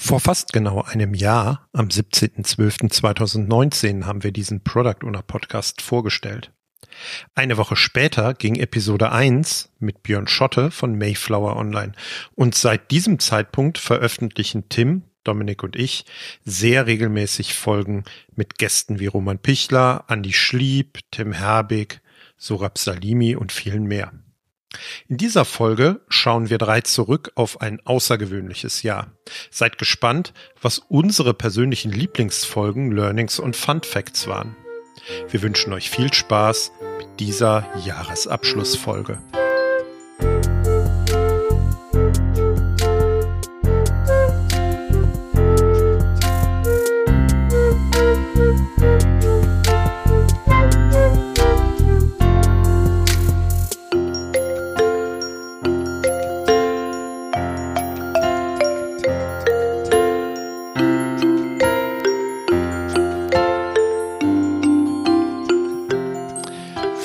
Vor fast genau einem Jahr, am 17.12.2019, haben wir diesen Product Owner Podcast vorgestellt. Eine Woche später ging Episode 1 mit Björn Schotte von Mayflower online und seit diesem Zeitpunkt veröffentlichen Tim, Dominik und ich sehr regelmäßig Folgen mit Gästen wie Roman Pichler, Andy Schlieb, Tim Herbig, Sorab Salimi und vielen mehr. In dieser Folge schauen wir drei zurück auf ein außergewöhnliches Jahr. Seid gespannt, was unsere persönlichen Lieblingsfolgen, Learnings und Fun Facts waren. Wir wünschen euch viel Spaß mit dieser Jahresabschlussfolge.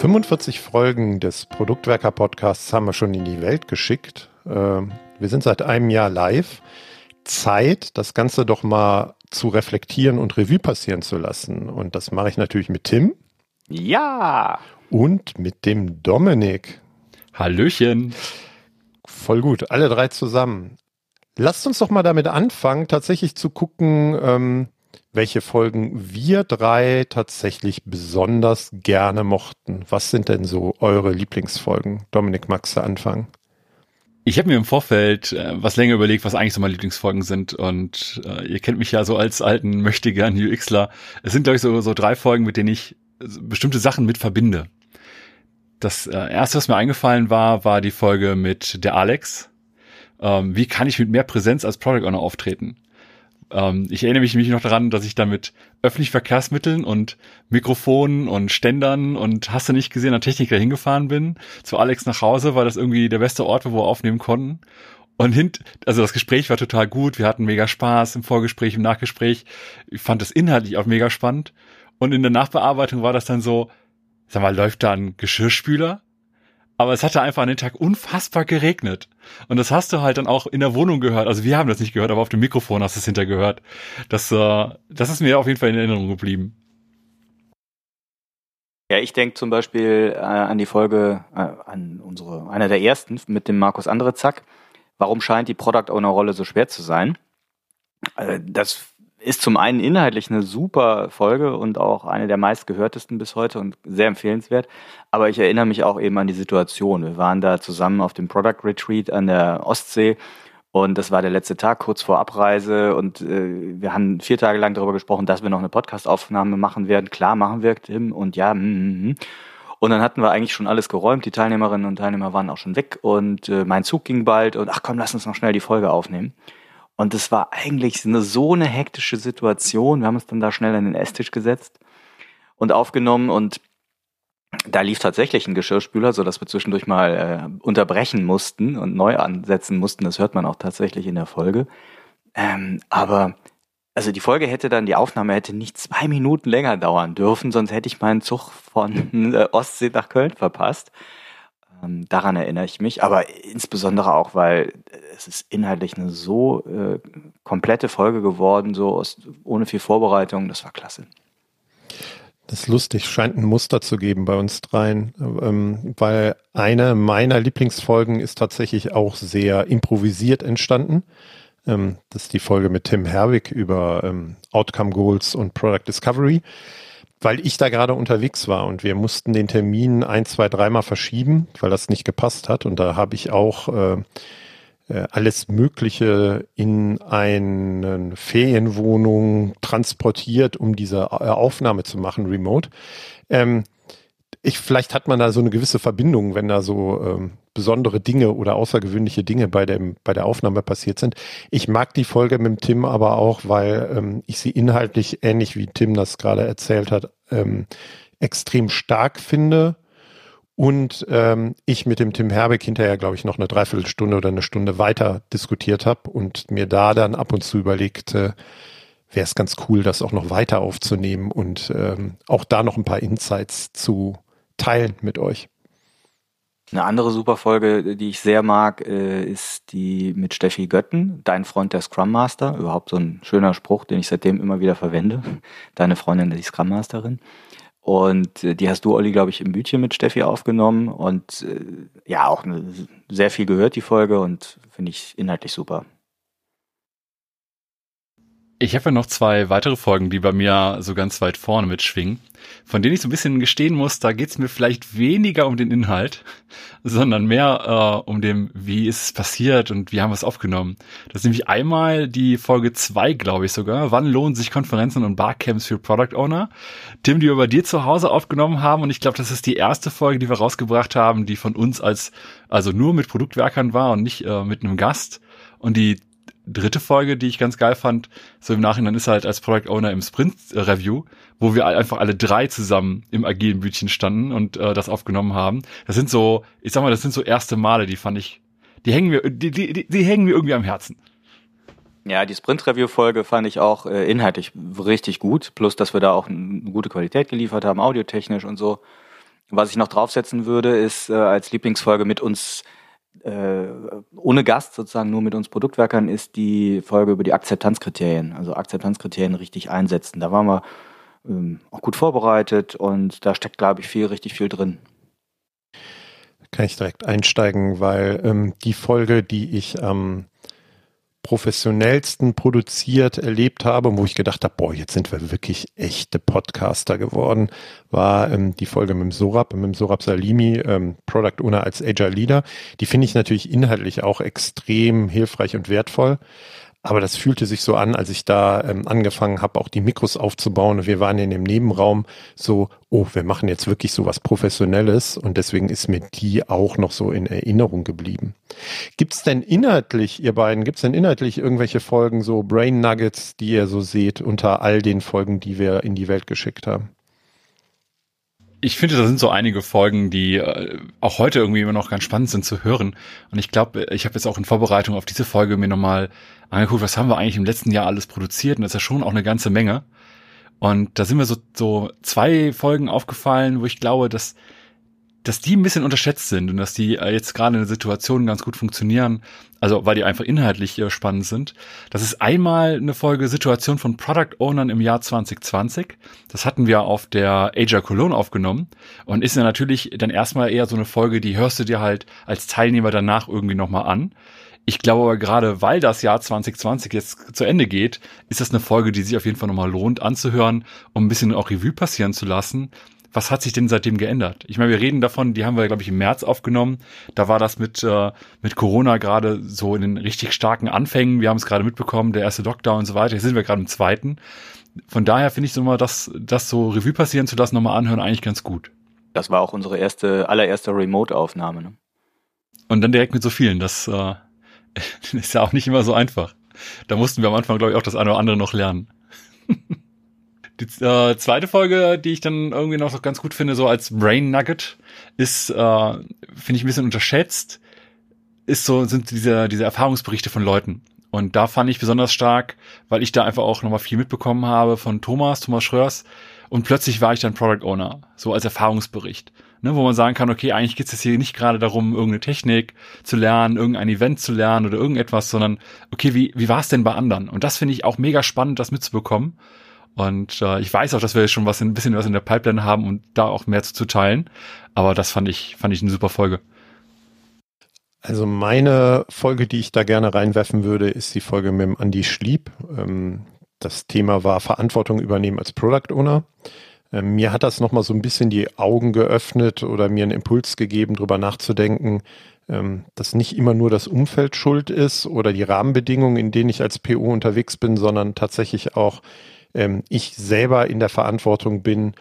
45 Folgen des Produktwerker-Podcasts haben wir schon in die Welt geschickt. Ähm, wir sind seit einem Jahr live. Zeit, das Ganze doch mal zu reflektieren und Revue passieren zu lassen. Und das mache ich natürlich mit Tim. Ja. Und mit dem Dominik. Hallöchen. Voll gut, alle drei zusammen. Lasst uns doch mal damit anfangen, tatsächlich zu gucken, ähm, welche Folgen wir drei tatsächlich besonders gerne mochten. Was sind denn so eure Lieblingsfolgen? Dominik, magst du anfangen? Ich habe mir im Vorfeld äh, was länger überlegt, was eigentlich so meine Lieblingsfolgen sind. Und äh, ihr kennt mich ja so als alten Möchtegern UXler. Es sind, glaube ich, so, so drei Folgen, mit denen ich bestimmte Sachen mit verbinde. Das äh, erste, was mir eingefallen war, war die Folge mit der Alex. Ähm, wie kann ich mit mehr Präsenz als Product Owner auftreten? Ähm, ich erinnere mich, noch daran, dass ich da mit öffentlichen Verkehrsmitteln und Mikrofonen und Ständern und hast du nicht gesehen, an Techniker hingefahren bin, zu Alex nach Hause, weil das irgendwie der beste Ort war, wo wir aufnehmen konnten. Und hint, also das Gespräch war total gut, wir hatten mega Spaß im Vorgespräch, im Nachgespräch. Ich fand das inhaltlich auch mega spannend. Und in der Nachbearbeitung war das dann so, sag mal, läuft da ein Geschirrspüler? Aber es hatte einfach an den Tag unfassbar geregnet. Und das hast du halt dann auch in der Wohnung gehört. Also wir haben das nicht gehört, aber auf dem Mikrofon hast du es hinter gehört. Das, äh, das ist mir auf jeden Fall in Erinnerung geblieben. Ja, ich denke zum Beispiel äh, an die Folge, äh, an unsere, einer der ersten mit dem Markus Andrezack. Warum scheint die Product Owner Rolle so schwer zu sein? Äh, das ist zum einen inhaltlich eine super Folge und auch eine der meistgehörtesten bis heute und sehr empfehlenswert. Aber ich erinnere mich auch eben an die Situation. Wir waren da zusammen auf dem Product Retreat an der Ostsee und das war der letzte Tag kurz vor Abreise und äh, wir haben vier Tage lang darüber gesprochen, dass wir noch eine Podcastaufnahme machen werden. Klar, machen wir, Tim, und ja, mm, mm, mm. Und dann hatten wir eigentlich schon alles geräumt. Die Teilnehmerinnen und Teilnehmer waren auch schon weg und äh, mein Zug ging bald und ach komm, lass uns noch schnell die Folge aufnehmen. Und es war eigentlich eine, so eine hektische Situation. Wir haben uns dann da schnell an den Esstisch gesetzt und aufgenommen und da lief tatsächlich ein Geschirrspüler, so dass wir zwischendurch mal äh, unterbrechen mussten und neu ansetzen mussten. Das hört man auch tatsächlich in der Folge. Ähm, aber also die Folge hätte dann, die Aufnahme hätte nicht zwei Minuten länger dauern dürfen, sonst hätte ich meinen Zug von äh, Ostsee nach Köln verpasst. Ähm, daran erinnere ich mich, aber insbesondere auch, weil es ist inhaltlich eine so äh, komplette Folge geworden, so aus, ohne viel Vorbereitung. Das war klasse. Das ist lustig, scheint ein Muster zu geben bei uns dreien, ähm, weil eine meiner Lieblingsfolgen ist tatsächlich auch sehr improvisiert entstanden. Ähm, das ist die Folge mit Tim Herwig über ähm, Outcome Goals und Product Discovery weil ich da gerade unterwegs war und wir mussten den Termin ein, zwei, dreimal verschieben, weil das nicht gepasst hat. Und da habe ich auch äh, äh, alles Mögliche in eine Ferienwohnung transportiert, um diese äh, Aufnahme zu machen, remote. Ähm, ich, vielleicht hat man da so eine gewisse Verbindung, wenn da so ähm, besondere Dinge oder außergewöhnliche Dinge bei dem bei der Aufnahme passiert sind. Ich mag die Folge mit dem Tim aber auch, weil ähm, ich sie inhaltlich ähnlich wie Tim das gerade erzählt hat ähm, extrem stark finde und ähm, ich mit dem Tim Herbeck hinterher glaube ich noch eine Dreiviertelstunde oder eine Stunde weiter diskutiert habe und mir da dann ab und zu überlegte, wäre es ganz cool, das auch noch weiter aufzunehmen und ähm, auch da noch ein paar Insights zu teilen mit euch. Eine andere super Folge, die ich sehr mag, äh, ist die mit Steffi Götten, Dein Freund der Scrum Master. Überhaupt so ein schöner Spruch, den ich seitdem immer wieder verwende. Deine Freundin, die Scrum Masterin. Und äh, die hast du, Olli, glaube ich, im Bütchen mit Steffi aufgenommen. Und äh, ja, auch sehr viel gehört, die Folge, und finde ich inhaltlich super. Ich habe ja noch zwei weitere Folgen, die bei mir so ganz weit vorne mitschwingen, von denen ich so ein bisschen gestehen muss, da geht's mir vielleicht weniger um den Inhalt, sondern mehr äh, um dem, wie ist es passiert und wie haben wir es aufgenommen. Das ist nämlich einmal die Folge zwei, glaube ich sogar. Wann lohnen sich Konferenzen und Barcamps für Product Owner? Tim, die wir bei dir zu Hause aufgenommen haben und ich glaube, das ist die erste Folge, die wir rausgebracht haben, die von uns als, also nur mit Produktwerkern war und nicht äh, mit einem Gast. Und die dritte Folge, die ich ganz geil fand, so im Nachhinein ist halt als Product Owner im Sprint Review, wo wir einfach alle drei zusammen im agilen Bütchen standen und äh, das aufgenommen haben. Das sind so, ich sag mal, das sind so erste Male, die fand ich, die hängen mir, die, die, die, die hängen mir irgendwie am Herzen. Ja, die Sprint-Review-Folge fand ich auch äh, inhaltlich richtig gut, plus dass wir da auch eine gute Qualität geliefert haben, audiotechnisch und so. Was ich noch draufsetzen würde, ist äh, als Lieblingsfolge mit uns äh, ohne Gast sozusagen nur mit uns Produktwerkern ist die Folge über die Akzeptanzkriterien, also Akzeptanzkriterien richtig einsetzen. Da waren wir ähm, auch gut vorbereitet und da steckt, glaube ich, viel, richtig viel drin. Kann ich direkt einsteigen, weil ähm, die Folge, die ich am professionellsten produziert erlebt habe, wo ich gedacht habe, boah, jetzt sind wir wirklich echte Podcaster geworden, war ähm, die Folge mit dem Sorab, mit dem Sorab Salimi, ähm, Product Owner als Agile Leader. Die finde ich natürlich inhaltlich auch extrem hilfreich und wertvoll. Aber das fühlte sich so an, als ich da ähm, angefangen habe, auch die Mikros aufzubauen. wir waren in dem Nebenraum so, oh, wir machen jetzt wirklich so was Professionelles und deswegen ist mir die auch noch so in Erinnerung geblieben. Gibt's denn inhaltlich, ihr beiden, gibt's denn inhaltlich irgendwelche Folgen, so Brain Nuggets, die ihr so seht unter all den Folgen, die wir in die Welt geschickt haben? Ich finde, da sind so einige Folgen, die äh, auch heute irgendwie immer noch ganz spannend sind zu hören. Und ich glaube, ich habe jetzt auch in Vorbereitung auf diese Folge mir nochmal angeguckt, was haben wir eigentlich im letzten Jahr alles produziert. Und das ist ja schon auch eine ganze Menge. Und da sind mir so, so zwei Folgen aufgefallen, wo ich glaube, dass dass die ein bisschen unterschätzt sind und dass die äh, jetzt gerade in der Situation ganz gut funktionieren, also weil die einfach inhaltlich äh, spannend sind. Das ist einmal eine Folge Situation von Product Ownern im Jahr 2020. Das hatten wir auf der Asia Cologne aufgenommen und ist ja natürlich dann erstmal eher so eine Folge, die hörst du dir halt als Teilnehmer danach irgendwie nochmal an. Ich glaube aber gerade, weil das Jahr 2020 jetzt zu Ende geht, ist das eine Folge, die sich auf jeden Fall nochmal lohnt anzuhören, um ein bisschen auch Revue passieren zu lassen was hat sich denn seitdem geändert? Ich meine, wir reden davon, die haben wir, glaube ich, im März aufgenommen. Da war das mit, äh, mit Corona gerade so in den richtig starken Anfängen. Wir haben es gerade mitbekommen, der erste Lockdown und so weiter. Jetzt sind wir gerade im zweiten. Von daher finde ich so mal, das, das so Revue passieren zu lassen, nochmal anhören, eigentlich ganz gut. Das war auch unsere erste, allererste Remote-Aufnahme. Ne? Und dann direkt mit so vielen. Das äh, ist ja auch nicht immer so einfach. Da mussten wir am Anfang, glaube ich, auch das eine oder andere noch lernen. Die äh, zweite Folge, die ich dann irgendwie noch ganz gut finde, so als Brain Nugget, ist, äh, finde ich ein bisschen unterschätzt, ist so, sind diese, diese Erfahrungsberichte von Leuten. Und da fand ich besonders stark, weil ich da einfach auch nochmal viel mitbekommen habe von Thomas, Thomas Schröers. Und plötzlich war ich dann Product Owner, so als Erfahrungsbericht. Ne, wo man sagen kann, okay, eigentlich geht es hier nicht gerade darum, irgendeine Technik zu lernen, irgendein Event zu lernen oder irgendetwas, sondern okay, wie, wie war es denn bei anderen? Und das finde ich auch mega spannend, das mitzubekommen. Und äh, ich weiß auch, dass wir schon was ein bisschen was in der Pipeline haben und um da auch mehr zu, zu teilen. Aber das fand ich, fand ich eine super Folge. Also meine Folge, die ich da gerne reinwerfen würde, ist die Folge mit dem Andy Schlieb. Ähm, das Thema war Verantwortung übernehmen als Product Owner. Ähm, mir hat das nochmal so ein bisschen die Augen geöffnet oder mir einen Impuls gegeben, darüber nachzudenken, ähm, dass nicht immer nur das Umfeld schuld ist oder die Rahmenbedingungen, in denen ich als PO unterwegs bin, sondern tatsächlich auch ähm, ich selber in der Verantwortung bin,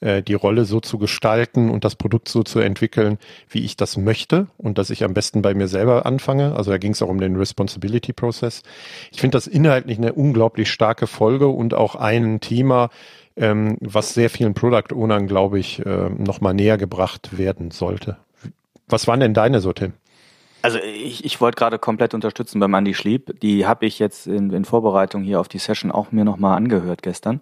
äh, die Rolle so zu gestalten und das Produkt so zu entwickeln, wie ich das möchte und dass ich am besten bei mir selber anfange. Also da ging es auch um den Responsibility Process. Ich finde das inhaltlich eine unglaublich starke Folge und auch ein Thema, ähm, was sehr vielen Product Ownern, glaube ich, äh, nochmal näher gebracht werden sollte. Was waren denn deine so, Tim? Also ich, ich wollte gerade komplett unterstützen beim Andy Schlieb. Die habe ich jetzt in, in Vorbereitung hier auf die Session auch mir nochmal angehört gestern.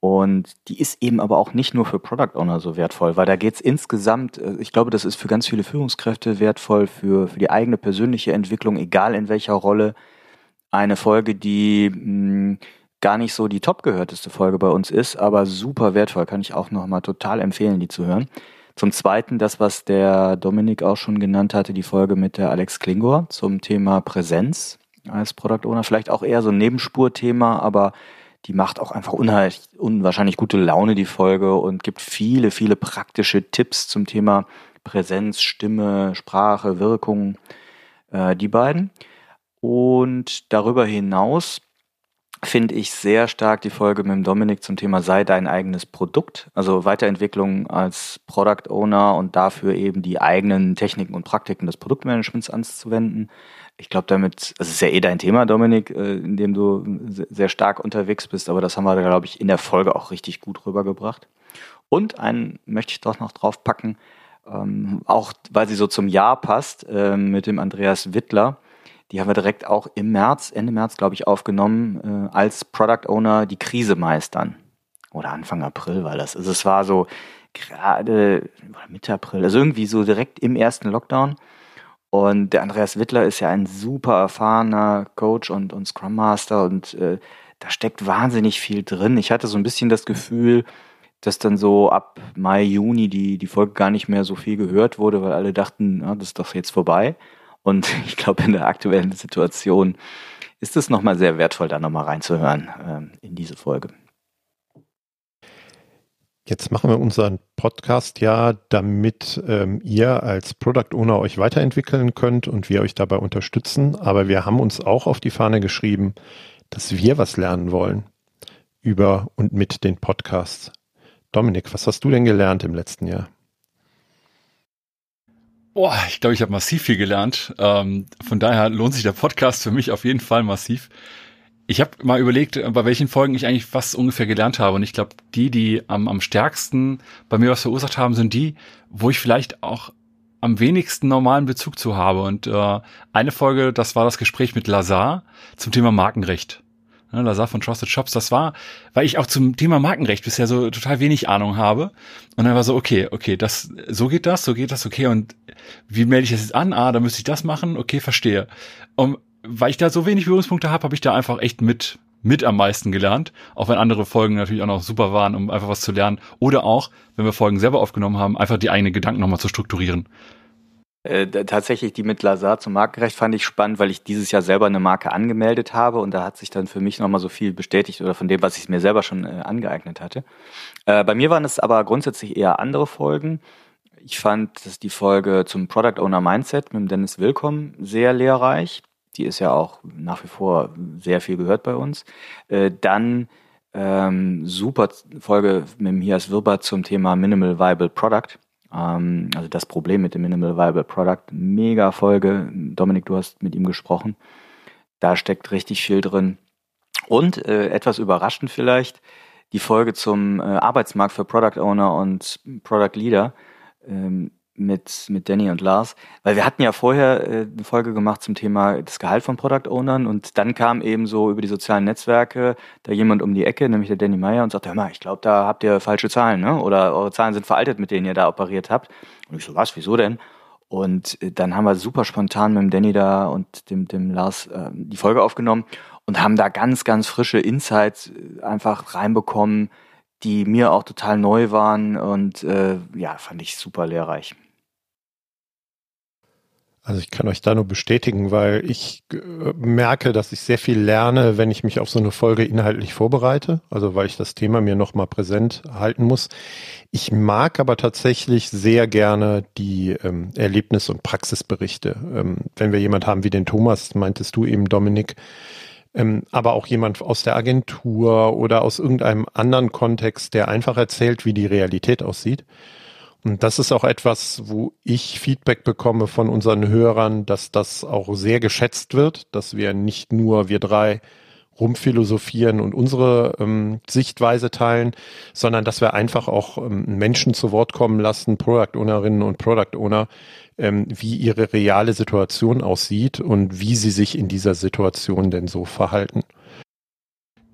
Und die ist eben aber auch nicht nur für Product Owner so wertvoll, weil da geht es insgesamt, äh, ich glaube, das ist für ganz viele Führungskräfte wertvoll, für, für die eigene persönliche Entwicklung, egal in welcher Rolle. Eine Folge, die mh, hm, gar nicht so die top gehörteste Folge bei uns ist, aber super wertvoll, kann ich auch nochmal total empfehlen, die zu hören. Zum Zweiten das, was der Dominik auch schon genannt hatte, die Folge mit der Alex Klingor zum Thema Präsenz als Product Owner. Vielleicht auch eher so ein Nebenspurthema, aber die macht auch einfach unwahrscheinlich gute Laune, die Folge, und gibt viele, viele praktische Tipps zum Thema Präsenz, Stimme, Sprache, Wirkung, äh, die beiden. Und darüber hinaus finde ich sehr stark die Folge mit dem Dominik zum Thema sei dein eigenes Produkt, also Weiterentwicklung als Product Owner und dafür eben die eigenen Techniken und Praktiken des Produktmanagements anzuwenden ich glaube, damit, das ist ja eh dein Thema, Dominik, äh, in dem du sehr stark unterwegs bist, aber das haben wir, glaube ich, in der Folge auch richtig gut rübergebracht. Und einen möchte ich doch noch draufpacken, ähm, auch weil sie so zum Jahr passt, äh, mit dem Andreas Wittler. Die haben wir direkt auch im März, Ende März, glaube ich, aufgenommen, äh, als Product Owner die Krise meistern. Oder Anfang April war das. Also es war so gerade Mitte April, also irgendwie so direkt im ersten Lockdown. Und der Andreas Wittler ist ja ein super erfahrener Coach und, und Scrum Master und äh, da steckt wahnsinnig viel drin. Ich hatte so ein bisschen das Gefühl, dass dann so ab Mai, Juni die, die Folge gar nicht mehr so viel gehört wurde, weil alle dachten, ja, das ist doch jetzt vorbei. Und ich glaube, in der aktuellen Situation ist es nochmal sehr wertvoll, da nochmal reinzuhören ähm, in diese Folge. Jetzt machen wir unseren Podcast ja, damit ähm, ihr als Product Owner euch weiterentwickeln könnt und wir euch dabei unterstützen. Aber wir haben uns auch auf die Fahne geschrieben, dass wir was lernen wollen über und mit den Podcasts. Dominik, was hast du denn gelernt im letzten Jahr? Boah, ich glaube, ich habe massiv viel gelernt. Ähm, von daher lohnt sich der Podcast für mich auf jeden Fall massiv. Ich habe mal überlegt, äh, bei welchen Folgen ich eigentlich was ungefähr gelernt habe. Und ich glaube, die, die am, am stärksten bei mir was verursacht haben, sind die, wo ich vielleicht auch am wenigsten normalen Bezug zu habe. Und äh, eine Folge, das war das Gespräch mit Lazar zum Thema Markenrecht. Ja, Lazar von Trusted Shops, das war, weil ich auch zum Thema Markenrecht bisher so total wenig Ahnung habe. Und dann war so, okay, okay, das, so geht das, so geht das, okay. Und wie melde ich das jetzt an? Ah, da müsste ich das machen, okay, verstehe. Und weil ich da so wenig Berührungspunkte habe, habe ich da einfach echt mit mit am meisten gelernt, auch wenn andere Folgen natürlich auch noch super waren, um einfach was zu lernen. Oder auch, wenn wir Folgen selber aufgenommen haben, einfach die eigenen Gedanken nochmal zu strukturieren. Äh, tatsächlich die mit Lazar zum Markenrecht fand ich spannend, weil ich dieses Jahr selber eine Marke angemeldet habe und da hat sich dann für mich nochmal so viel bestätigt oder von dem, was ich mir selber schon äh, angeeignet hatte. Äh, bei mir waren es aber grundsätzlich eher andere Folgen. Ich fand, dass die Folge zum Product Owner Mindset mit Dennis Willkommen sehr lehrreich. Die ist ja auch nach wie vor sehr viel gehört bei uns. Äh, dann ähm, super Folge mit dem Hias Wirber zum Thema Minimal Viable Product. Ähm, also das Problem mit dem Minimal Viable Product. Mega Folge. Dominik, du hast mit ihm gesprochen. Da steckt richtig viel drin. Und äh, etwas überraschend vielleicht, die Folge zum äh, Arbeitsmarkt für Product Owner und Product Leader. Ähm, mit, mit Danny und Lars, weil wir hatten ja vorher äh, eine Folge gemacht zum Thema das Gehalt von Product Ownern und dann kam eben so über die sozialen Netzwerke da jemand um die Ecke, nämlich der Danny Meyer und sagte, hör mal, ich glaube, da habt ihr falsche Zahlen, ne? Oder eure Zahlen sind veraltet, mit denen ihr da operiert habt. Und ich so, was, wieso denn? Und äh, dann haben wir super spontan mit dem Danny da und dem, dem Lars äh, die Folge aufgenommen und haben da ganz, ganz frische Insights äh, einfach reinbekommen, die mir auch total neu waren und äh, ja, fand ich super lehrreich. Also ich kann euch da nur bestätigen, weil ich äh, merke, dass ich sehr viel lerne, wenn ich mich auf so eine Folge inhaltlich vorbereite, also weil ich das Thema mir nochmal präsent halten muss. Ich mag aber tatsächlich sehr gerne die ähm, Erlebnis- und Praxisberichte. Ähm, wenn wir jemand haben wie den Thomas, meintest du eben, Dominik, ähm, aber auch jemand aus der Agentur oder aus irgendeinem anderen Kontext, der einfach erzählt, wie die Realität aussieht. Und das ist auch etwas, wo ich Feedback bekomme von unseren Hörern, dass das auch sehr geschätzt wird, dass wir nicht nur wir drei rumphilosophieren und unsere ähm, Sichtweise teilen, sondern dass wir einfach auch ähm, Menschen zu Wort kommen lassen, Product Ownerinnen und Product Owner, ähm, wie ihre reale Situation aussieht und wie sie sich in dieser Situation denn so verhalten.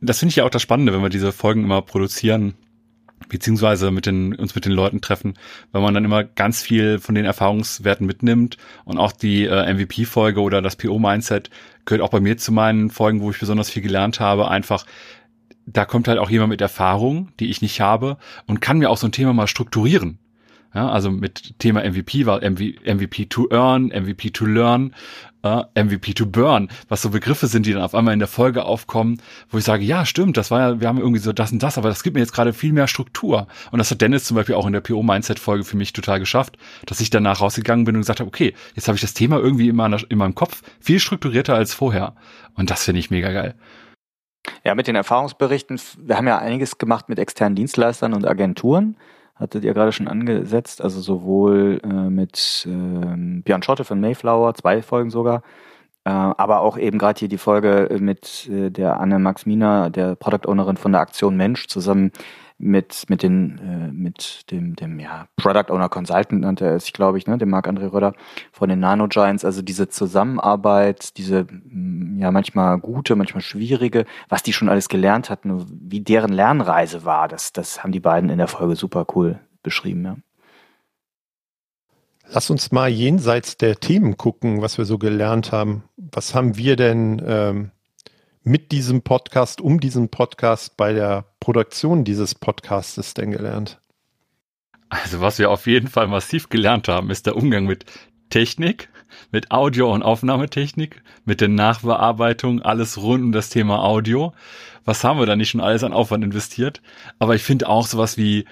das finde ich ja auch das Spannende, wenn wir diese Folgen immer produzieren, beziehungsweise mit den, uns mit den Leuten treffen, weil man dann immer ganz viel von den Erfahrungswerten mitnimmt und auch die äh, MVP-Folge oder das PO-Mindset gehört auch bei mir zu meinen Folgen, wo ich besonders viel gelernt habe, einfach da kommt halt auch jemand mit Erfahrung, die ich nicht habe und kann mir auch so ein Thema mal strukturieren. Ja, also mit Thema MVP war MVP to earn, MVP to learn, äh, MVP to burn, was so Begriffe sind, die dann auf einmal in der Folge aufkommen, wo ich sage, ja, stimmt, das war ja, wir haben irgendwie so das und das, aber das gibt mir jetzt gerade viel mehr Struktur. Und das hat Dennis zum Beispiel auch in der PO-Mindset-Folge für mich total geschafft, dass ich danach rausgegangen bin und gesagt habe, okay, jetzt habe ich das Thema irgendwie in, meiner, in meinem Kopf viel strukturierter als vorher. Und das finde ich mega geil. Ja, mit den Erfahrungsberichten, wir haben ja einiges gemacht mit externen Dienstleistern und Agenturen hattet ihr gerade schon angesetzt, also sowohl äh, mit äh, Björn Schotte von Mayflower, zwei Folgen sogar, äh, aber auch eben gerade hier die Folge mit äh, der Anne Max Mina, der Product Ownerin von der Aktion Mensch, zusammen mit mit den äh, mit dem dem ja Product Owner Consultant nannte er sich glaube ich ne dem Marc André Röder von den Nano Giants also diese Zusammenarbeit diese mm, ja manchmal gute manchmal schwierige was die schon alles gelernt hatten wie deren Lernreise war das das haben die beiden in der Folge super cool beschrieben ja Lass uns mal jenseits der Themen gucken, was wir so gelernt haben. Was haben wir denn ähm, mit diesem Podcast, um diesen Podcast bei der Produktion dieses Podcastes denn gelernt? Also was wir auf jeden Fall massiv gelernt haben, ist der Umgang mit Technik, mit Audio- und Aufnahmetechnik, mit der Nachbearbeitung, alles rund um das Thema Audio. Was haben wir da nicht schon alles an Aufwand investiert? Aber ich finde auch sowas wie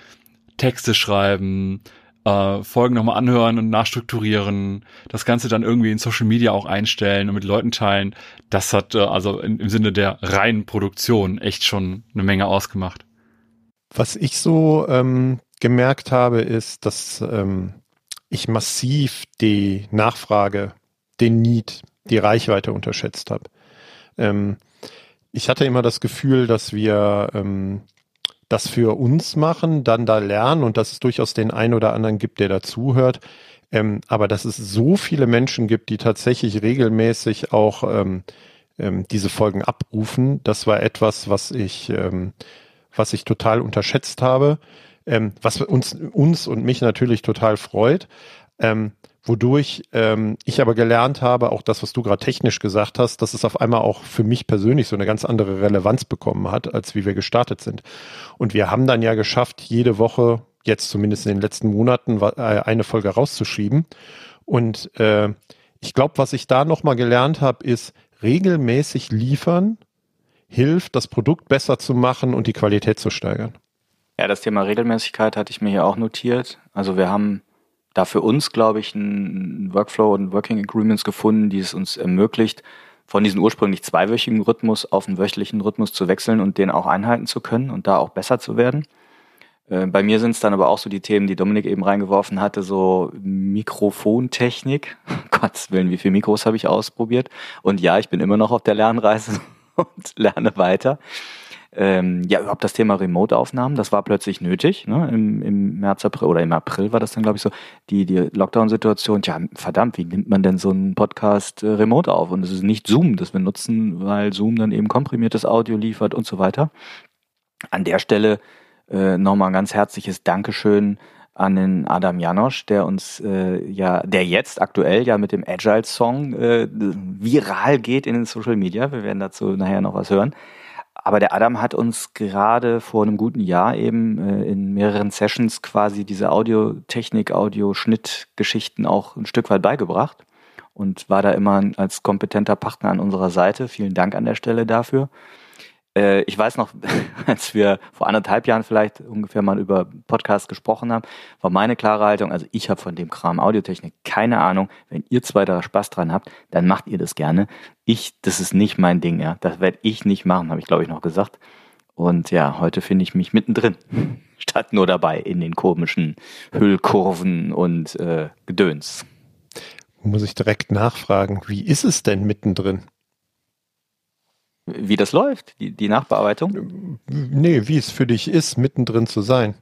Texte schreiben, äh, Folgen nochmal anhören und nachstrukturieren, das Ganze dann irgendwie in Social Media auch einstellen und mit Leuten teilen, das hat äh, also in, im Sinne der reinen Produktion echt schon eine Menge ausgemacht. Was ich so ähm, gemerkt habe, ist, dass ähm, ich massiv die Nachfrage, den Need, die Reichweite unterschätzt habe. Ähm, ich hatte immer das Gefühl, dass wir ähm, das für uns machen, dann da lernen und dass es durchaus den einen oder anderen gibt, der dazuhört. Ähm, aber dass es so viele Menschen gibt, die tatsächlich regelmäßig auch ähm, ähm, diese Folgen abrufen, das war etwas, was ich, ähm, was ich total unterschätzt habe, ähm, was uns, uns und mich natürlich total freut. Wodurch ähm, ich aber gelernt habe, auch das, was du gerade technisch gesagt hast, dass es auf einmal auch für mich persönlich so eine ganz andere Relevanz bekommen hat, als wie wir gestartet sind. Und wir haben dann ja geschafft, jede Woche, jetzt zumindest in den letzten Monaten, äh, eine Folge rauszuschieben. Und äh, ich glaube, was ich da nochmal gelernt habe, ist regelmäßig liefern hilft, das Produkt besser zu machen und die Qualität zu steigern. Ja, das Thema Regelmäßigkeit hatte ich mir hier auch notiert. Also wir haben da für uns, glaube ich, ein Workflow und Working Agreements gefunden, die es uns ermöglicht, von diesem ursprünglich zweiwöchigen Rhythmus auf einen wöchentlichen Rhythmus zu wechseln und den auch einhalten zu können und da auch besser zu werden. Äh, bei mir sind es dann aber auch so die Themen, die Dominik eben reingeworfen hatte, so Mikrofontechnik. Gottes Willen, wie viele Mikros habe ich ausprobiert? Und ja, ich bin immer noch auf der Lernreise und lerne weiter ähm, ja, überhaupt das Thema Remote-Aufnahmen, das war plötzlich nötig, ne? Im, Im März, April oder im April war das dann, glaube ich, so, die, die Lockdown-Situation, ja, verdammt, wie nimmt man denn so einen Podcast äh, remote auf? Und es ist nicht Zoom, das wir nutzen, weil Zoom dann eben komprimiertes Audio liefert und so weiter. An der Stelle äh, nochmal ein ganz herzliches Dankeschön an den Adam Janosch, der uns äh, ja, der jetzt aktuell ja mit dem Agile Song äh, viral geht in den Social Media. Wir werden dazu nachher noch was hören. Aber der Adam hat uns gerade vor einem guten Jahr eben äh, in mehreren Sessions quasi diese Audiotechnik, Audioschnittgeschichten auch ein Stück weit beigebracht und war da immer als kompetenter Partner an unserer Seite. Vielen Dank an der Stelle dafür. Äh, ich weiß noch, als wir vor anderthalb Jahren vielleicht ungefähr mal über Podcast gesprochen haben, war meine klare Haltung, also ich habe von dem Kram Audiotechnik keine Ahnung. Wenn ihr zwei da Spaß dran habt, dann macht ihr das gerne. Ich, das ist nicht mein Ding, ja. Das werde ich nicht machen, habe ich glaube ich noch gesagt. Und ja, heute finde ich mich mittendrin, statt nur dabei in den komischen Hüllkurven und äh, Gedöns. Muss ich direkt nachfragen, wie ist es denn mittendrin? Wie das läuft, die, die Nachbearbeitung? Nee, wie es für dich ist, mittendrin zu sein.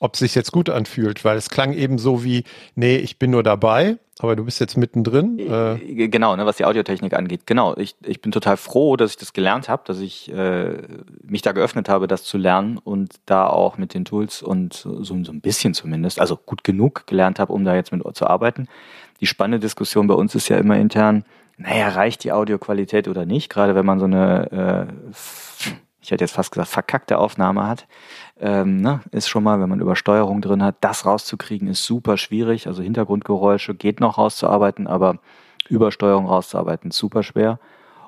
ob es sich jetzt gut anfühlt, weil es klang eben so wie, nee, ich bin nur dabei, aber du bist jetzt mittendrin. Äh. Genau, ne, was die Audiotechnik angeht. Genau, ich, ich bin total froh, dass ich das gelernt habe, dass ich äh, mich da geöffnet habe, das zu lernen und da auch mit den Tools und so, so ein bisschen zumindest, also gut genug gelernt habe, um da jetzt mit zu arbeiten. Die spannende Diskussion bei uns ist ja immer intern, naja, reicht die Audioqualität oder nicht, gerade wenn man so eine, äh, ich hätte jetzt fast gesagt, verkackte Aufnahme hat ähm, ne, ist schon mal, wenn man Übersteuerung drin hat, das rauszukriegen ist super schwierig. Also Hintergrundgeräusche geht noch rauszuarbeiten, aber Übersteuerung rauszuarbeiten super schwer.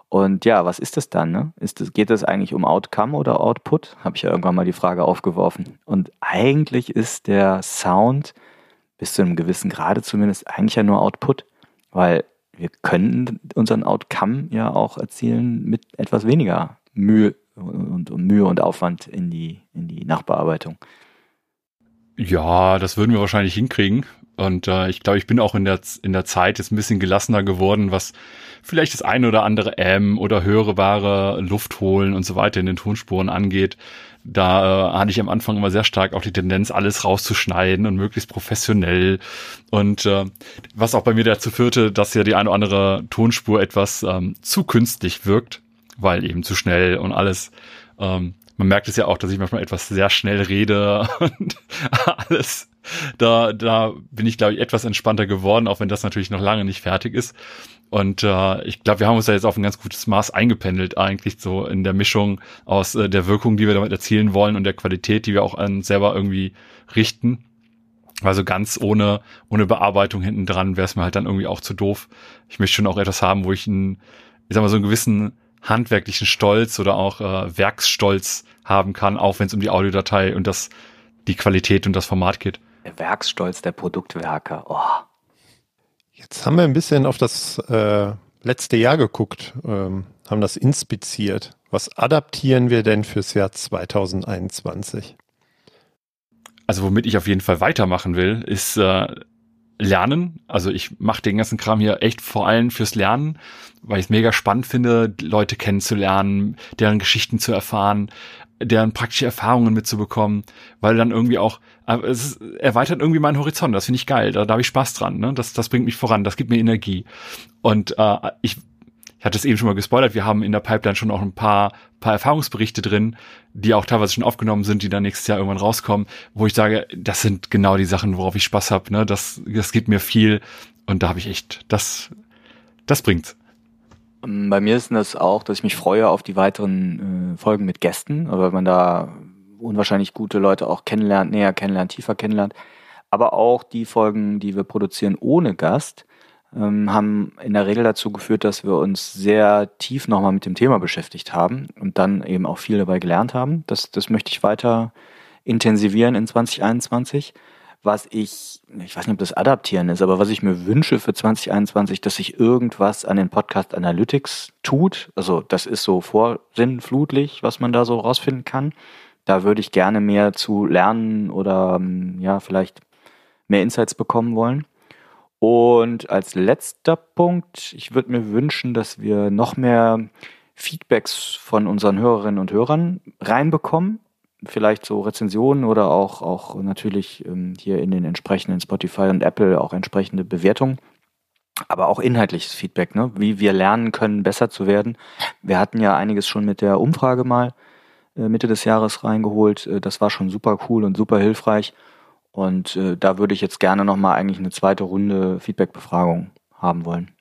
Und ja, was ist das dann? Ne? Ist das, geht es eigentlich um Outcome oder Output? Habe ich ja irgendwann mal die Frage aufgeworfen. Und eigentlich ist der Sound bis zu einem gewissen Grade zumindest eigentlich ja nur Output, weil wir können unseren Outcome ja auch erzielen mit etwas weniger Mühe und, und Mühe und Aufwand in die, in die Nachbearbeitung. Ja, das würden wir wahrscheinlich hinkriegen. Und äh, ich glaube, ich bin auch in der, in der Zeit jetzt ein bisschen gelassener geworden, was vielleicht das eine oder andere M oder höhere Ware, Luft holen und so weiter in den Tonspuren angeht. Da äh, hatte ich am Anfang immer sehr stark auch die Tendenz, alles rauszuschneiden und möglichst professionell. Und äh, was auch bei mir dazu führte, dass ja die eine oder andere Tonspur etwas ähm, zu künstlich wirkt weil eben zu schnell und alles. Ähm, man merkt es ja auch, dass ich manchmal etwas sehr schnell rede und alles. Da, da bin ich, glaube ich, etwas entspannter geworden, auch wenn das natürlich noch lange nicht fertig ist. Und äh, ich glaube, wir haben uns da jetzt auf ein ganz gutes Maß eingependelt, eigentlich so in der Mischung aus äh, der Wirkung, die wir damit erzielen wollen und der Qualität, die wir auch an selber irgendwie richten. Also ganz ohne, ohne Bearbeitung hinten dran wäre es mir halt dann irgendwie auch zu doof. Ich möchte schon auch etwas haben, wo ich einen, ich sag mal, so einen gewissen handwerklichen Stolz oder auch äh, Werksstolz haben kann, auch wenn es um die Audiodatei und das die Qualität und das Format geht. Der Werksstolz der Produktwerker. Oh. Jetzt haben wir ein bisschen auf das äh, letzte Jahr geguckt, ähm, haben das inspiziert. Was adaptieren wir denn fürs Jahr 2021? Also womit ich auf jeden Fall weitermachen will, ist äh, Lernen. Also ich mache den ganzen Kram hier echt vor allem fürs Lernen, weil ich es mega spannend finde, Leute kennenzulernen, deren Geschichten zu erfahren, deren praktische Erfahrungen mitzubekommen, weil dann irgendwie auch, äh, es erweitert irgendwie meinen Horizont, das finde ich geil, da, da habe ich Spaß dran, ne? das, das bringt mich voran, das gibt mir Energie. Und äh, ich ich hatte es eben schon mal gespoilert, wir haben in der Pipeline schon auch ein paar, paar Erfahrungsberichte drin, die auch teilweise schon aufgenommen sind, die dann nächstes Jahr irgendwann rauskommen, wo ich sage, das sind genau die Sachen, worauf ich Spaß habe. Ne? Das, das gibt mir viel und da habe ich echt, das, das bringt's. Ähm, bei mir ist das auch, dass ich mich freue auf die weiteren äh, Folgen mit Gästen, weil man da unwahrscheinlich gute Leute auch kennenlernt, näher kennenlernt, tiefer kennenlernt. Aber auch die Folgen, die wir produzieren ohne Gast, ähm, haben in der Regel dazu geführt, dass wir uns sehr tief nochmal mit dem Thema beschäftigt haben und dann eben auch viel dabei gelernt haben. Das, das möchte ich weiter intensivieren in 2021. Was ich, ich weiß nicht, ob das adaptieren ist, aber was ich mir wünsche für 2021, dass sich irgendwas an den Podcast Analytics tut. Also das ist so vorsinnflutlich, was man da so rausfinden kann. Da würde ich gerne mehr zu lernen oder ähm, ja, vielleicht mehr Insights bekommen wollen. Und als letzter Punkt, ich würde mir wünschen, dass wir noch mehr Feedbacks von unseren Hörerinnen und Hörern reinbekommen. Vielleicht so Rezensionen oder auch, auch natürlich ähm, hier in den entsprechenden Spotify und Apple auch entsprechende Bewertungen. Aber auch inhaltliches Feedback, ne? wie wir lernen können, besser zu werden. Wir hatten ja einiges schon mit der Umfrage mal äh, Mitte des Jahres reingeholt. Äh, das war schon super cool und super hilfreich. Und äh, da würde ich jetzt gerne nochmal eigentlich eine zweite Runde Feedback-Befragung haben wollen.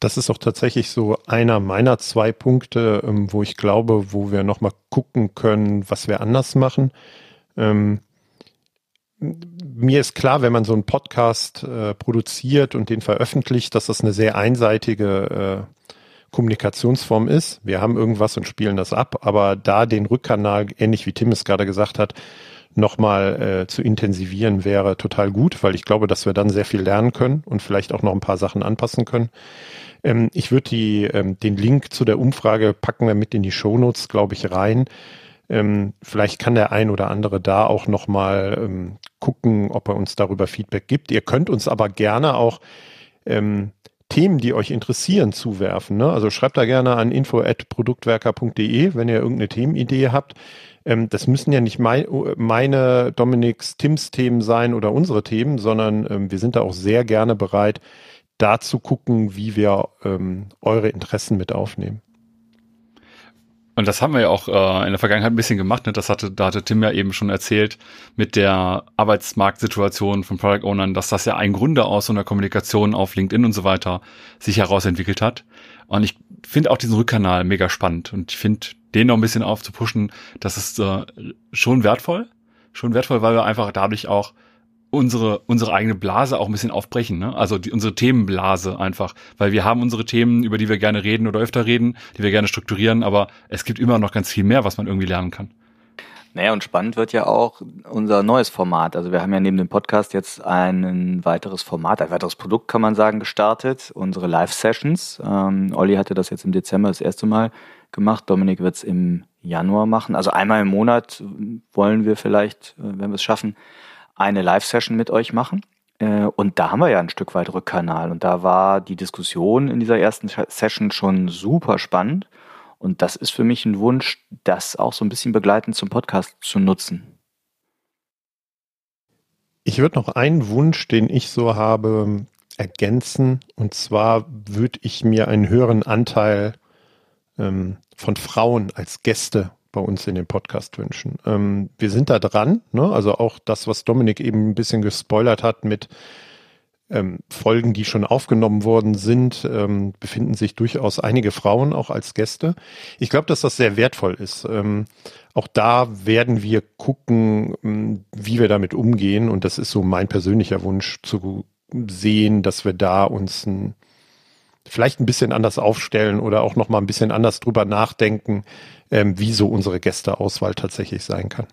Das ist auch tatsächlich so einer meiner zwei Punkte, ähm, wo ich glaube, wo wir nochmal gucken können, was wir anders machen. Ähm, mir ist klar, wenn man so einen Podcast äh, produziert und den veröffentlicht, dass das eine sehr einseitige äh, Kommunikationsform ist. Wir haben irgendwas und spielen das ab, aber da den Rückkanal, ähnlich wie Tim es gerade gesagt hat, nochmal äh, zu intensivieren wäre total gut, weil ich glaube, dass wir dann sehr viel lernen können und vielleicht auch noch ein paar Sachen anpassen können. Ähm, ich würde ähm, den Link zu der Umfrage packen wir mit in die Shownotes, glaube ich, rein. Ähm, vielleicht kann der ein oder andere da auch nochmal ähm, gucken, ob er uns darüber Feedback gibt. Ihr könnt uns aber gerne auch ähm, Themen, die euch interessieren, zuwerfen. Ne? Also schreibt da gerne an info.produktwerker.de, wenn ihr irgendeine Themenidee habt. ähm, das müssen ja nicht mein, meine, Dominiks, Tims Themen sein oder unsere Themen, sondern ähm, wir sind da auch sehr gerne bereit, da zu gucken, wie wir ähm, eure Interessen mit aufnehmen. Und das haben wir ja auch äh, in der Vergangenheit ein bisschen gemacht. Ne? Das hatte, da hatte Tim ja eben schon erzählt mit der Arbeitsmarktsituation von Product Ownern, dass das ja ein Grunde aus so einer Kommunikation auf LinkedIn und so weiter sich herausentwickelt hat. Und ich finde auch diesen Rückkanal mega spannend und ich finde den noch ein bisschen aufzupuschen, das ist äh, schon wertvoll, schon wertvoll, weil wir einfach dadurch auch unsere, unsere eigene Blase auch ein bisschen aufbrechen, ne? Also die, unsere Themenblase einfach. Weil wir haben unsere Themen, über die wir gerne reden oder öfter reden, die wir gerne strukturieren, aber es gibt immer noch ganz viel mehr, was man irgendwie lernen kann. Naja, und spannend wird ja auch unser neues Format. Also wir haben ja neben dem Podcast jetzt ein weiteres Format, ein weiteres Produkt, kann man sagen, gestartet. Unsere Live-Sessions. Ähm, Olli hatte das jetzt im Dezember das erste Mal gemacht. Dominik wird es im Januar machen. Also einmal im Monat wollen wir vielleicht, äh, wenn wir es schaffen, eine Live-Session mit euch machen. Äh, und da haben wir ja ein Stück weit Rückkanal. Und da war die Diskussion in dieser ersten Session schon super spannend. Und das ist für mich ein Wunsch, das auch so ein bisschen begleitend zum Podcast zu nutzen. Ich würde noch einen Wunsch, den ich so habe, ergänzen. Und zwar würde ich mir einen höheren Anteil ähm, von Frauen als Gäste bei uns in den Podcast wünschen. Ähm, wir sind da dran, ne? also auch das, was Dominik eben ein bisschen gespoilert hat mit ähm, Folgen, die schon aufgenommen worden sind, ähm, befinden sich durchaus einige Frauen auch als Gäste. Ich glaube, dass das sehr wertvoll ist. Ähm, auch da werden wir gucken, ähm, wie wir damit umgehen. Und das ist so mein persönlicher Wunsch zu sehen, dass wir da uns ein, vielleicht ein bisschen anders aufstellen oder auch noch mal ein bisschen anders drüber nachdenken, ähm, wie so unsere Gästeauswahl tatsächlich sein kann.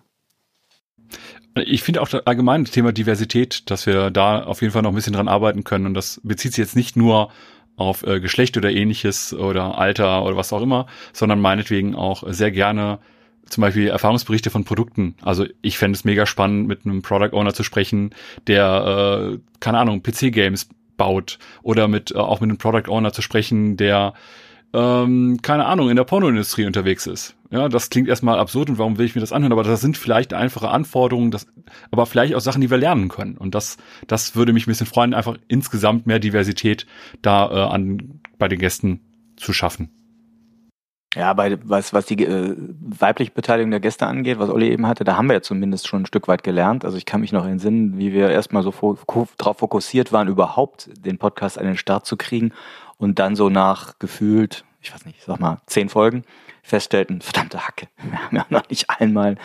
Ich finde auch das allgemeine Thema Diversität, dass wir da auf jeden Fall noch ein bisschen dran arbeiten können. Und das bezieht sich jetzt nicht nur auf äh, Geschlecht oder ähnliches oder Alter oder was auch immer, sondern meinetwegen auch sehr gerne zum Beispiel Erfahrungsberichte von Produkten. Also ich fände es mega spannend, mit einem Product Owner zu sprechen, der, äh, keine Ahnung, PC-Games baut oder mit äh, auch mit einem Product Owner zu sprechen, der ähm, keine Ahnung, in der Pornoindustrie unterwegs ist. Ja, das klingt erstmal absurd und warum will ich mir das anhören? Aber das sind vielleicht einfache Anforderungen, das, aber vielleicht auch Sachen, die wir lernen können. Und das, das würde mich ein bisschen freuen, einfach insgesamt mehr Diversität da äh, an, bei den Gästen zu schaffen. Ja, bei was, was die äh, weibliche Beteiligung der Gäste angeht, was Olli eben hatte, da haben wir ja zumindest schon ein Stück weit gelernt. Also ich kann mich noch entsinnen, wie wir erstmal so fo darauf fokussiert waren, überhaupt den Podcast an den Start zu kriegen und dann so nach gefühlt, ich weiß nicht, sag mal, zehn Folgen feststellten, verdammte Hacke, wir haben ja noch nicht einmal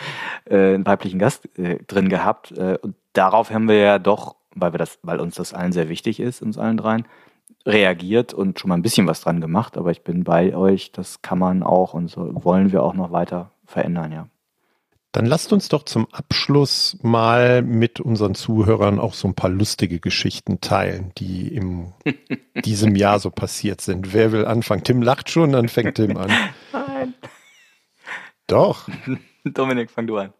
äh, einen weiblichen Gast äh, drin gehabt. Äh, und darauf haben wir ja doch, weil wir das, weil uns das allen sehr wichtig ist, uns allen dreien, reagiert und schon mal ein bisschen was dran gemacht. Aber ich bin bei euch, das kann man auch und so wollen wir auch noch weiter verändern, ja. Dann lasst uns doch zum Abschluss mal mit unseren Zuhörern auch so ein paar lustige Geschichten teilen, die in diesem Jahr so passiert sind. Wer will anfangen? Tim lacht schon, dann fängt Tim an. Nein. Doch. Dominik, fang du an.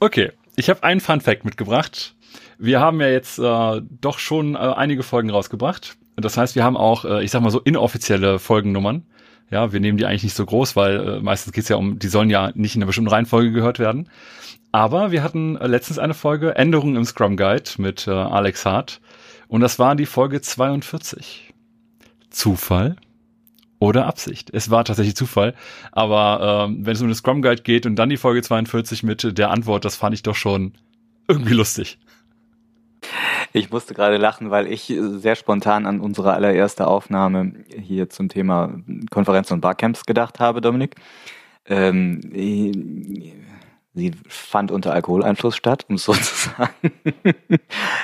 Okay, ich habe einen Fun Fact mitgebracht. Wir haben ja jetzt äh, doch schon äh, einige Folgen rausgebracht. Das heißt, wir haben auch, äh, ich sag mal so, inoffizielle Folgennummern. Ja, wir nehmen die eigentlich nicht so groß, weil äh, meistens geht's ja um, die sollen ja nicht in einer bestimmten Reihenfolge gehört werden. Aber wir hatten äh, letztens eine Folge Änderungen im Scrum Guide mit äh, Alex Hart. Und das war die Folge 42. Zufall oder Absicht. Es war tatsächlich Zufall. Aber ähm, wenn es um den Scrum Guide geht und dann die Folge 42 mit der Antwort, das fand ich doch schon irgendwie lustig. Ich musste gerade lachen, weil ich sehr spontan an unsere allererste Aufnahme hier zum Thema Konferenzen und Barcamps gedacht habe, Dominik. Ähm, sie fand unter Alkoholeinfluss statt, um es so zu sagen. Nein,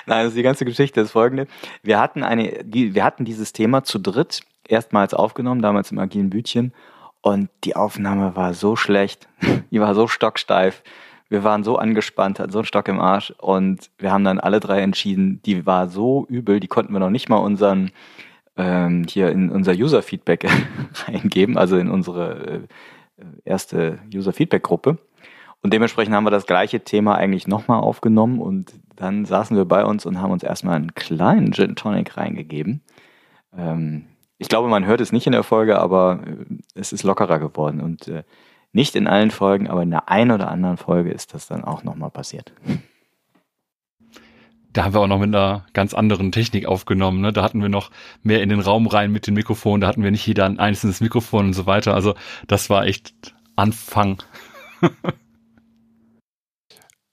also die ganze Geschichte ist folgende. Wir hatten eine, wir hatten dieses Thema zu dritt erstmals aufgenommen, damals im agilen Bütchen. Und die Aufnahme war so schlecht. Die war so stocksteif wir waren so angespannt, hatten so einen Stock im Arsch und wir haben dann alle drei entschieden, die war so übel, die konnten wir noch nicht mal unseren ähm, hier in unser User-Feedback reingeben, also in unsere äh, erste User-Feedback-Gruppe. Und dementsprechend haben wir das gleiche Thema eigentlich nochmal aufgenommen und dann saßen wir bei uns und haben uns erstmal einen kleinen Gin Tonic reingegeben. Ähm, ich glaube, man hört es nicht in der Folge, aber äh, es ist lockerer geworden und äh, Nicht in allen Folgen, aber in der einen oder anderen Folge ist das dann auch nochmal passiert. Da haben wir auch noch mit einer ganz anderen Technik aufgenommen. Ne? Da hatten wir noch mehr in den Raum rein mit den Mikrofonen. Da hatten wir nicht jeder ein einzelnes Mikrofon und so weiter. Also das war echt Anfang.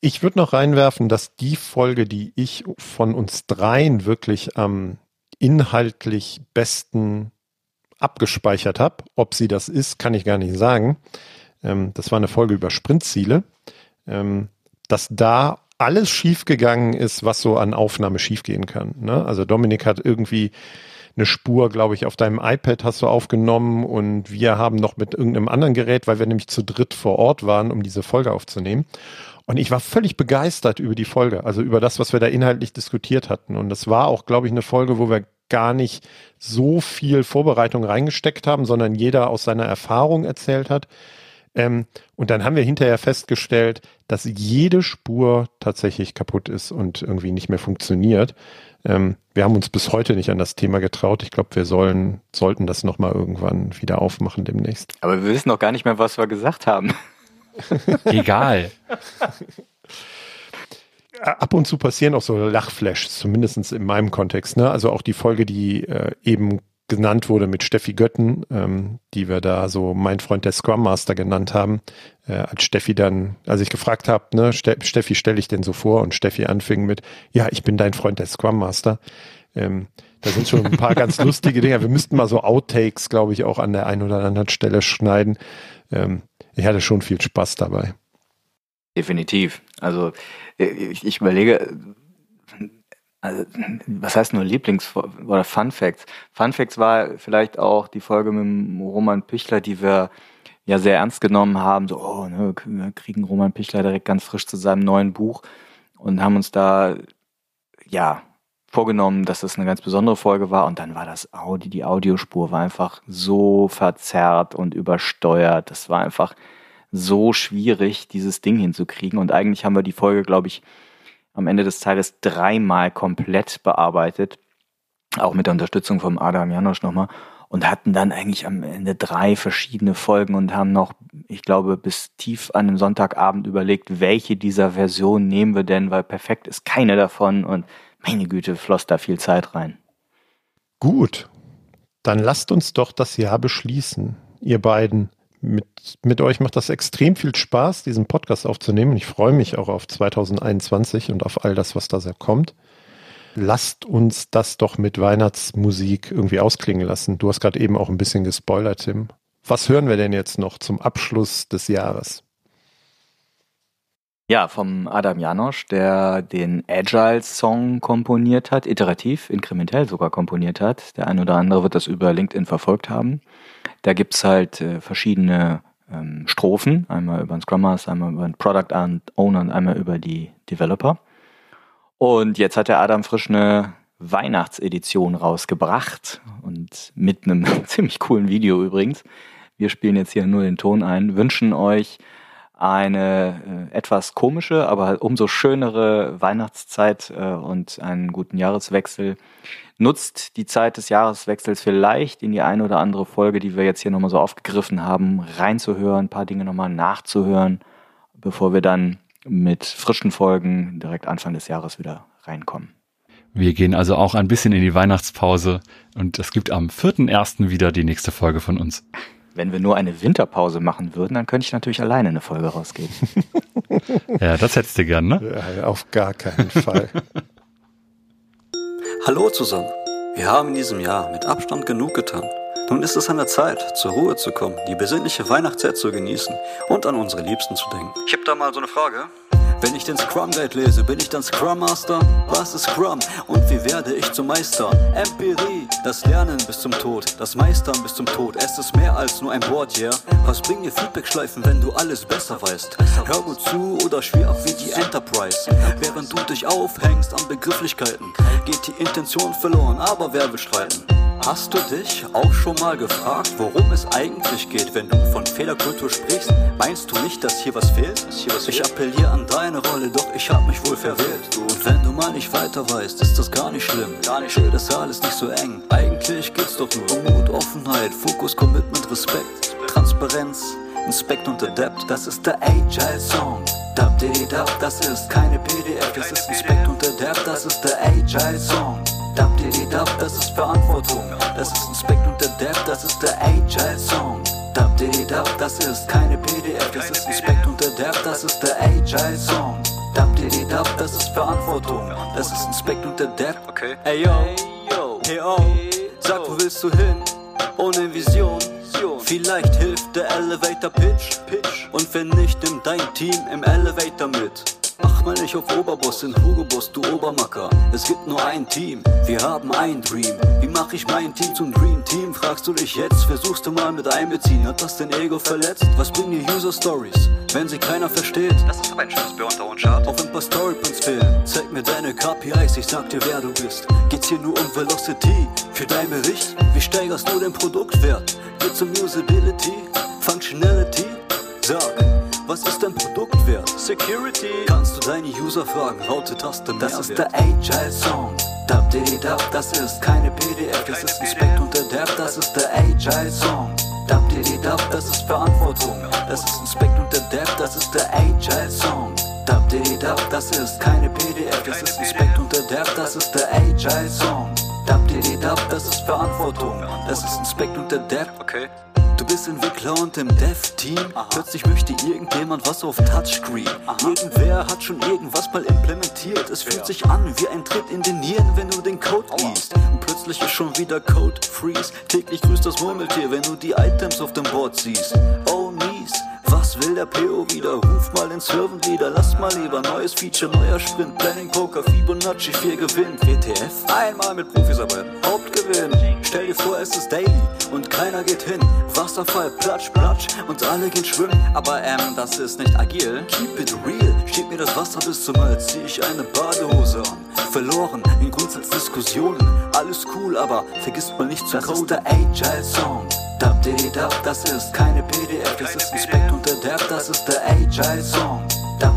ich würde noch reinwerfen, dass die Folge, die ich von uns dreien wirklich am inhaltlich besten abgespeichert habe, ob sie das ist, kann ich gar nicht sagen. Ähm, das war eine Folge über Sprintziele. Ähm, dass da alles schiefgegangen ist, was so an Aufnahme schiefgehen kann. Ne? Also Dominik hat irgendwie eine Spur, glaube ich, auf deinem iPad hast du aufgenommen und wir haben noch mit irgendeinem anderen Gerät, weil wir nämlich zu dritt vor Ort waren, um diese Folge aufzunehmen. Und ich war völlig begeistert über die Folge, also über das, was wir da inhaltlich diskutiert hatten. Und das war auch, glaube ich, eine Folge, wo wir gar nicht so viel Vorbereitung reingesteckt haben, sondern jeder aus seiner Erfahrung erzählt hat. Ähm, und dann haben wir hinterher festgestellt, dass jede Spur tatsächlich kaputt ist und irgendwie nicht mehr funktioniert. Ähm, wir haben uns bis heute nicht an das Thema getraut. Ich glaube, wir sollen, sollten das nochmal irgendwann wieder aufmachen demnächst. Aber wir wissen noch gar nicht mehr, was wir gesagt haben. Egal. Ab und zu passieren auch so Lachflashs, zumindest in meinem Kontext. Ne? Also auch die Folge, die äh, eben genannt wurde mit Steffi Götten, ähm, die wir da so mein Freund der Scrum Master genannt haben, äh, als Steffi dann, als ich gefragt habe, ne, Ste Steffi stelle ich denn so vor und Steffi anfing mit, ja, ich bin dein Freund der Scrum Master. Ähm, da sind schon ein paar ganz lustige Dinge. Wir müssten mal so Outtakes, glaube ich, auch an der einen oder anderen Stelle schneiden. Ähm, ich hatte schon viel Spaß dabei. Definitiv. Also ich, ich überlege, also, was heißt nur Lieblings- oder Fun Facts? Fun Facts war vielleicht auch die Folge mit Roman Pichler, die wir ja sehr ernst genommen haben. So, oh, ne, wir kriegen Roman Pichler direkt ganz frisch zu seinem neuen Buch und haben uns da, ja, vorgenommen, dass das eine ganz besondere Folge war und dann war das Audi, die Audiospur war einfach so verzerrt und übersteuert. Das war einfach so schwierig, dieses Ding hinzukriegen und eigentlich haben wir die Folge, glaube ich, am Ende des Tages dreimal komplett bearbeitet, auch mit der Unterstützung vom Adam Janosch nochmal und hatten dann eigentlich am Ende drei verschiedene Folgen und haben noch, ich glaube, bis tief an den Sonntagabend überlegt, welche dieser Versionen nehmen wir denn, weil perfekt ist keine davon und meine Güte, floss da viel Zeit rein. Gut, dann lasst uns doch das Jahr beschließen, ihr beiden mit, mit euch macht das extrem viel Spaß, diesen Podcast aufzunehmen. Ich freue mich auch auf 2021 und auf all das, was da kommt. Lasst uns das doch mit Weihnachtsmusik irgendwie ausklingen lassen. Du hast gerade eben auch ein bisschen gespoilert, Tim. Was hören wir denn jetzt noch zum Abschluss des Jahres? Ja, vom Adam Janosch, der den Agile-Song komponiert hat, iterativ, inkrementell sogar komponiert hat. Der ein oder andere wird das über LinkedIn verfolgt haben. Da gibt's halt äh, verschiedene ähm, Strophen, einmal über den Scrum Master, einmal über den Product Owner und einmal über die Developer. Und jetzt hat der Adam frisch eine Weihnachtsedition rausgebracht und mit einem ziemlich coolen Video übrigens. Wir spielen jetzt hier nur den Ton ein, wünschen euch eine äh, etwas komische, aber halt umso schönere Weihnachtszeit äh, und einen guten Jahreswechsel. Nutzt die Zeit des Jahreswechsels vielleicht in die eine oder andere Folge, die wir jetzt hier nochmal so aufgegriffen haben, reinzuhören, ein paar Dinge nochmal nachzuhören, bevor wir dann mit frischen Folgen direkt Anfang des Jahres wieder reinkommen. Wir gehen also auch ein bisschen in die Weihnachtspause und es gibt am 4.1. wieder die nächste Folge von uns. Wenn wir nur eine Winterpause machen würden, dann könnte ich natürlich alleine eine Folge rausgeben. ja, das hättest du gern, ne? Ja, auf gar keinen Fall. Hallo zusammen. Wir haben in diesem Jahr mit Abstand genug getan. Nun ist es an der Zeit, zur Ruhe zu kommen, die besinnliche Weihnachtszeit zu genießen und an unsere Liebsten zu denken. Ich habe da mal so eine Frage. Wenn ich den Scrum Guide lese, bin ich dann Scrum Master? Was ist Scrum und wie werde ich zum Meister? Empirie, das Lernen bis zum Tod, das Meistern bis zum Tod. Es ist mehr als nur ein Wort, yeah. Was bringen dir Feedback-Schleifen, wenn du alles besser weißt? Hör gut zu oder spiel auch wie die Enterprise. Während du dich aufhängst an Begrifflichkeiten, geht die Intention verloren, aber wer will streiten? Hast du dich auch schon mal gefragt, worum es eigentlich geht, wenn du von Fehlerkultur sprichst? Meinst du nicht, dass hier was fehlt? Ich appelliere an deine Rolle, doch ich hab mich wohl verwählt. Und wenn du mal nicht weiter weißt, ist das gar nicht schlimm. Gar nicht schön, das alles nicht so eng. Eigentlich geht's doch nur um Mut, Offenheit, Fokus, Commitment, Respekt, Transparenz. Inspect und Adapt, das ist der Agile Song. Dub Diddy Dub, das ist keine PDF, das ist Inspect und Adapt, das ist der Agile Song. Dub, das ist Verantwortung, das ist Inspect und Adapt, das ist der Agile Song. Diddy Dub, das ist keine PDF, das ist Inspect und Adapt, das ist der Agile Song. Diddy Dub, das ist Verantwortung, das ist Inspect und Adapt. Okay. Ey yo, hey oh, sag wo willst du hin? Ohne Vision. Vielleicht hilft der Elevator Pitch. Pitch. Und wenn nicht, nimm dein Team im Elevator mit. Mach mal nicht auf Oberboss in Hugo Boss, du Obermacker. Es gibt nur ein Team, wir haben ein Dream. Wie mach ich mein Team zum Dream Team? Fragst du dich jetzt, versuchst du mal mit einbeziehen. Hat das dein Ego verletzt? Was bringen dir User Stories, wenn sie keiner versteht? Das ist aber ein schönes Bier unter uns, Chart. Auf ein paar Storypoints fehlen. Zeig mir deine KPIs, ich sag dir, wer du bist. Geht's hier nur um Velocity? Für dein Bericht? Wie steigerst du den Produktwert? Geht's um Usability? Functionality? Sag, was ist dein Produktwert? Security. Kannst du deine User fragen? Laute Taste Das ist der Agile Song. Dub Diddy Dub, das ist keine PDF, das ist Inspect und Adapt, das ist der Agile Song. Dub Diddy Dub, das ist Verantwortung, das ist Inspect und Adapt, das ist der Agile Song. Dub Diddy Dub, das ist keine PDF, das ist Inspect und Adapt, das ist der Agile Song. Dub Diddy Dub, das ist Verantwortung, das ist Inspect und Adapt. Okay. Du bist Entwickler und im Dev-Team. Plötzlich möchte irgendjemand was auf Touchscreen. Irgendwer hat schon irgendwas mal implementiert. Es fühlt sich an wie ein Tritt in den Nieren, wenn du den Code liest. Und plötzlich ist schon wieder Code Freeze. Täglich grüßt das Murmeltier, wenn du die Items auf dem Board siehst. Oh mies. Was will der PO wieder? Ruf mal den Servant wieder, lass mal lieber neues Feature, neuer Sprint, Planning Poker, Fibonacci 4 gewinnt, WTF, einmal mit Profis arbeiten, Hauptgewinn. Stell dir vor, es ist daily und keiner geht hin. Wasserfall, platsch, platsch und alle gehen schwimmen. Aber ähm, das ist nicht agil. Keep it real. Steht mir das Wasser bis zum Hals, zieh ich eine Badehose an. Verloren in Grundsatzdiskussionen. Alles cool, aber vergisst mal nicht zu Das ist der Agile Song. Dub, das ist keine PDF, das ist Inspect und Adapt, das ist der Agile Song.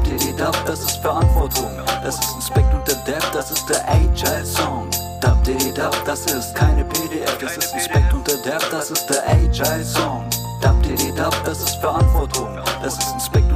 Diddy Dub, das ist Verantwortung, das ist Inspect und Adapt, das ist der Agile Song. Diddy Dub, das ist keine PDF, das ist Inspect und Adapt, das ist der Agile Song. Diddy Dub, das ist Verantwortung, das ist Inspect